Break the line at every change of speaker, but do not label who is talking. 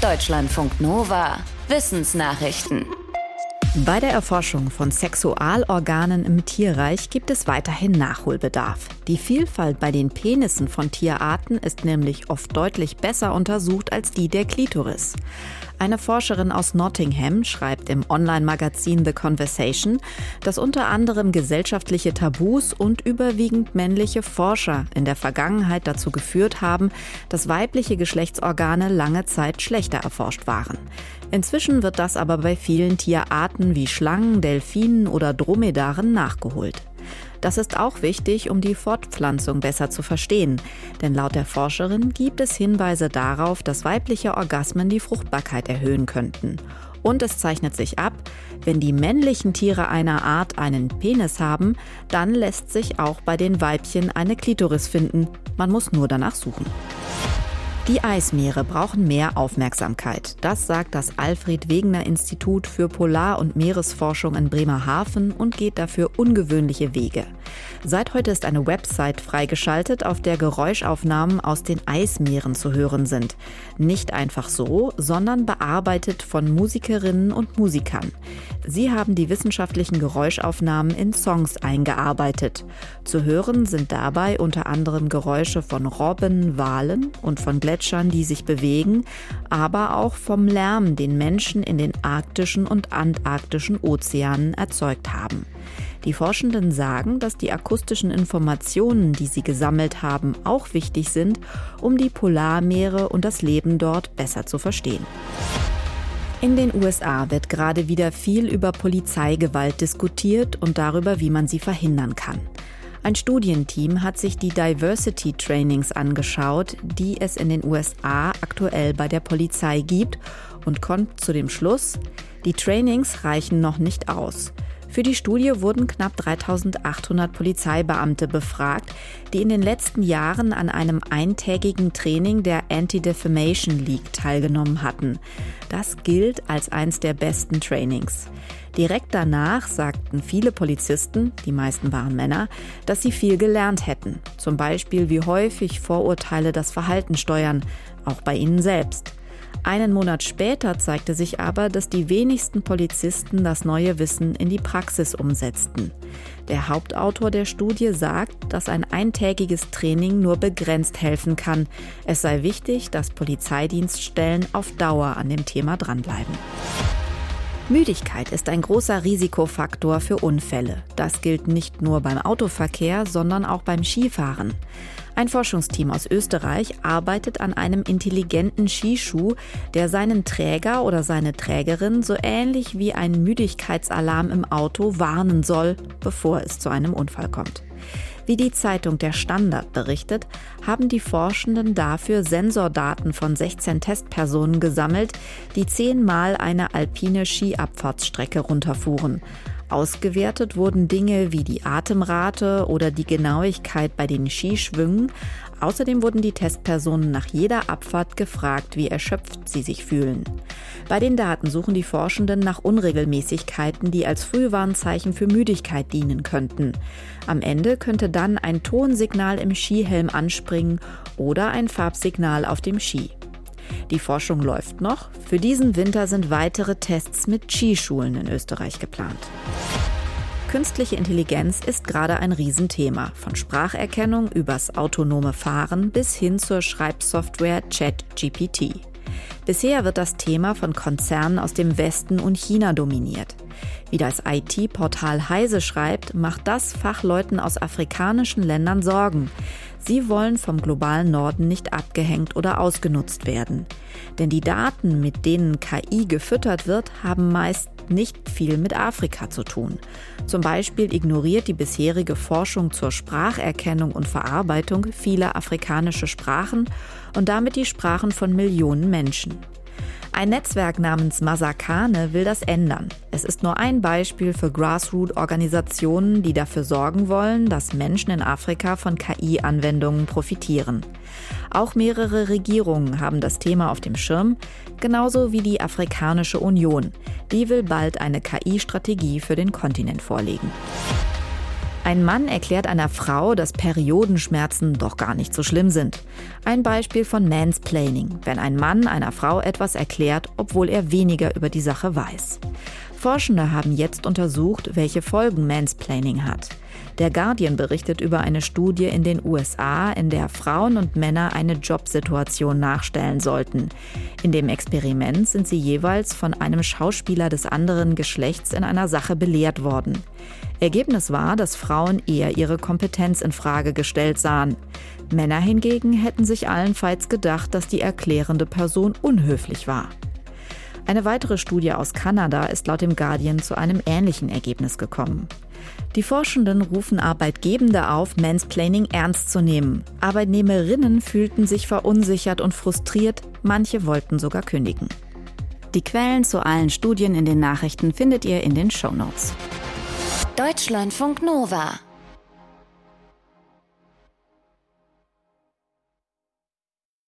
Deutschlandfunk Nova. Wissensnachrichten.
Bei der Erforschung von Sexualorganen im Tierreich gibt es weiterhin Nachholbedarf. Die Vielfalt bei den Penissen von Tierarten ist nämlich oft deutlich besser untersucht als die der Klitoris. Eine Forscherin aus Nottingham schreibt im Online-Magazin The Conversation, dass unter anderem gesellschaftliche Tabus und überwiegend männliche Forscher in der Vergangenheit dazu geführt haben, dass weibliche Geschlechtsorgane lange Zeit schlechter erforscht waren. Inzwischen wird das aber bei vielen Tierarten wie Schlangen, Delfinen oder Dromedaren nachgeholt. Das ist auch wichtig, um die Fortpflanzung besser zu verstehen. Denn laut der Forscherin gibt es Hinweise darauf, dass weibliche Orgasmen die Fruchtbarkeit erhöhen könnten. Und es zeichnet sich ab, wenn die männlichen Tiere einer Art einen Penis haben, dann lässt sich auch bei den Weibchen eine Klitoris finden. Man muss nur danach suchen. Die Eismeere brauchen mehr Aufmerksamkeit. Das sagt das Alfred Wegener Institut für Polar- und Meeresforschung in Bremerhaven und geht dafür ungewöhnliche Wege. Seit heute ist eine Website freigeschaltet, auf der Geräuschaufnahmen aus den Eismeeren zu hören sind. Nicht einfach so, sondern bearbeitet von Musikerinnen und Musikern. Sie haben die wissenschaftlichen Geräuschaufnahmen in Songs eingearbeitet. Zu hören sind dabei unter anderem Geräusche von Robben, Walen und von Gletschern, die sich bewegen, aber auch vom Lärm, den Menschen in den arktischen und antarktischen Ozeanen erzeugt haben. Die Forschenden sagen, dass die akustischen Informationen, die sie gesammelt haben, auch wichtig sind, um die Polarmeere und das Leben dort besser zu verstehen. In den USA wird gerade wieder viel über Polizeigewalt diskutiert und darüber, wie man sie verhindern kann. Ein Studienteam hat sich die Diversity Trainings angeschaut, die es in den USA aktuell bei der Polizei gibt und kommt zu dem Schluss, die Trainings reichen noch nicht aus. Für die Studie wurden knapp 3800 Polizeibeamte befragt, die in den letzten Jahren an einem eintägigen Training der Anti-Defamation League teilgenommen hatten. Das gilt als eins der besten Trainings. Direkt danach sagten viele Polizisten, die meisten waren Männer, dass sie viel gelernt hätten. Zum Beispiel, wie häufig Vorurteile das Verhalten steuern, auch bei ihnen selbst. Einen Monat später zeigte sich aber, dass die wenigsten Polizisten das neue Wissen in die Praxis umsetzten. Der Hauptautor der Studie sagt, dass ein eintägiges Training nur begrenzt helfen kann. Es sei wichtig, dass Polizeidienststellen auf Dauer an dem Thema dranbleiben. Müdigkeit ist ein großer Risikofaktor für Unfälle. Das gilt nicht nur beim Autoverkehr, sondern auch beim Skifahren. Ein Forschungsteam aus Österreich arbeitet an einem intelligenten Skischuh, der seinen Träger oder seine Trägerin so ähnlich wie ein Müdigkeitsalarm im Auto warnen soll, bevor es zu einem Unfall kommt. Wie die Zeitung Der Standard berichtet, haben die Forschenden dafür Sensordaten von 16 Testpersonen gesammelt, die zehnmal eine alpine Skiabfahrtsstrecke runterfuhren. Ausgewertet wurden Dinge wie die Atemrate oder die Genauigkeit bei den Skischwüngen. Außerdem wurden die Testpersonen nach jeder Abfahrt gefragt, wie erschöpft sie sich fühlen. Bei den Daten suchen die Forschenden nach Unregelmäßigkeiten, die als Frühwarnzeichen für Müdigkeit dienen könnten. Am Ende könnte dann ein Tonsignal im Skihelm anspringen oder ein Farbsignal auf dem Ski. Die Forschung läuft noch. Für diesen Winter sind weitere Tests mit Skischulen in Österreich geplant. Künstliche Intelligenz ist gerade ein Riesenthema, von Spracherkennung übers autonome Fahren bis hin zur Schreibsoftware ChatGPT. Bisher wird das Thema von Konzernen aus dem Westen und China dominiert. Wie das IT-Portal Heise schreibt, macht das Fachleuten aus afrikanischen Ländern Sorgen. Sie wollen vom globalen Norden nicht abgehängt oder ausgenutzt werden. Denn die Daten, mit denen KI gefüttert wird, haben meist nicht viel mit Afrika zu tun. Zum Beispiel ignoriert die bisherige Forschung zur Spracherkennung und Verarbeitung viele afrikanische Sprachen und damit die Sprachen von Millionen Menschen. Ein Netzwerk namens Masakane will das ändern. Es ist nur ein Beispiel für Grassroot-Organisationen, die dafür sorgen wollen, dass Menschen in Afrika von KI-Anwendungen profitieren. Auch mehrere Regierungen haben das Thema auf dem Schirm, genauso wie die Afrikanische Union. Die will bald eine KI-Strategie für den Kontinent vorlegen. Ein Mann erklärt einer Frau, dass Periodenschmerzen doch gar nicht so schlimm sind. Ein Beispiel von Mansplaining, wenn ein Mann einer Frau etwas erklärt, obwohl er weniger über die Sache weiß. Forschende haben jetzt untersucht, welche Folgen Mansplaining hat. Der Guardian berichtet über eine Studie in den USA, in der Frauen und Männer eine Jobsituation nachstellen sollten. In dem Experiment sind sie jeweils von einem Schauspieler des anderen Geschlechts in einer Sache belehrt worden. Ergebnis war, dass Frauen eher ihre Kompetenz in Frage gestellt sahen. Männer hingegen hätten sich allenfalls gedacht, dass die erklärende Person unhöflich war. Eine weitere Studie aus Kanada ist laut dem Guardian zu einem ähnlichen Ergebnis gekommen. Die Forschenden rufen Arbeitgebende auf, Mansplaining ernst zu nehmen. Arbeitnehmerinnen fühlten sich verunsichert und frustriert, manche wollten sogar kündigen.
Die Quellen zu allen Studien in den Nachrichten findet ihr in den Show Notes. Deutschlandfunk Nova